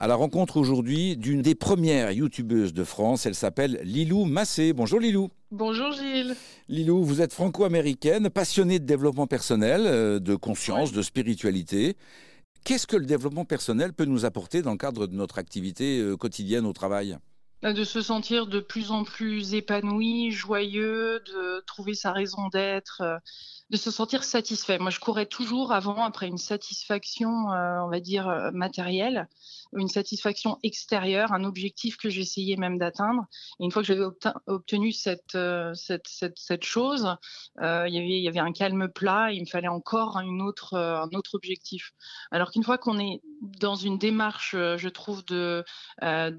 à la rencontre aujourd'hui d'une des premières youtubeuses de France. Elle s'appelle Lilou Massé. Bonjour Lilou. Bonjour Gilles. Lilou, vous êtes franco-américaine, passionnée de développement personnel, euh, de conscience, de spiritualité. Qu'est-ce que le développement personnel peut nous apporter dans le cadre de notre activité euh, quotidienne au travail? De se sentir de plus en plus épanoui, joyeux, de trouver sa raison d'être, euh, de se sentir satisfait. Moi, je courais toujours avant, après une satisfaction, euh, on va dire, euh, matérielle, une satisfaction extérieure, un objectif que j'essayais même d'atteindre. Et une fois que j'avais obtenu cette, chose, il, y avait, un calme plat, il me fallait encore un autre objectif. Alors qu'une fois qu'on est dans une démarche, je trouve, de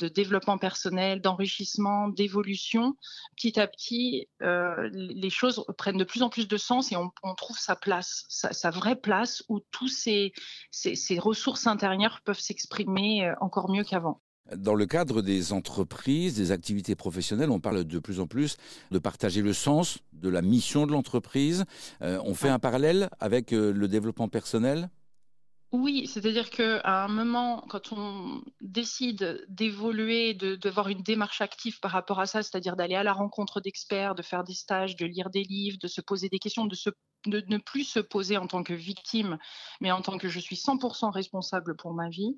développement personnel, d'enrichissement, d'évolution, petit à petit, euh, les choses prennent de plus en plus de sens et on, trouve sa place, sa, vraie place où tous ces, ces, ressources intérieures peuvent s'exprimer euh, encore mieux qu'avant. Dans le cadre des entreprises, des activités professionnelles, on parle de plus en plus de partager le sens de la mission de l'entreprise. Euh, on fait un parallèle avec le développement personnel? Oui, c'est-à-dire qu'à un moment, quand on décide d'évoluer, de d'avoir une démarche active par rapport à ça, c'est-à-dire d'aller à la rencontre d'experts, de faire des stages, de lire des livres, de se poser des questions, de se de ne plus se poser en tant que victime, mais en tant que je suis 100% responsable pour ma vie,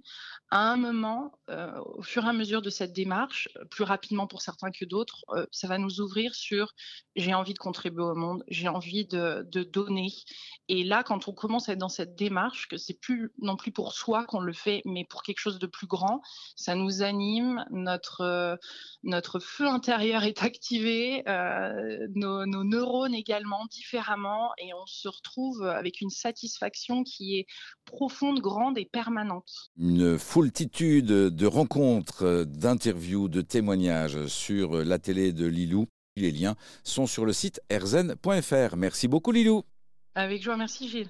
à un moment, euh, au fur et à mesure de cette démarche, plus rapidement pour certains que d'autres, euh, ça va nous ouvrir sur j'ai envie de contribuer au monde, j'ai envie de, donner. Et là, quand on commence à être dans cette démarche, que c'est plus non plus pour soi qu'on le fait, mais pour quelque chose de plus grand, ça nous anime, notre, euh, feu intérieur est activé, nos neurones également différemment, et on se retrouve avec une satisfaction qui est profonde, grande et permanente. Une foultitude de rencontres, d'interviews, de témoignages sur la télé de Lilou. Les liens sont sur le site erzen.fr. Merci beaucoup Lilou. Avec joie, merci Gilles.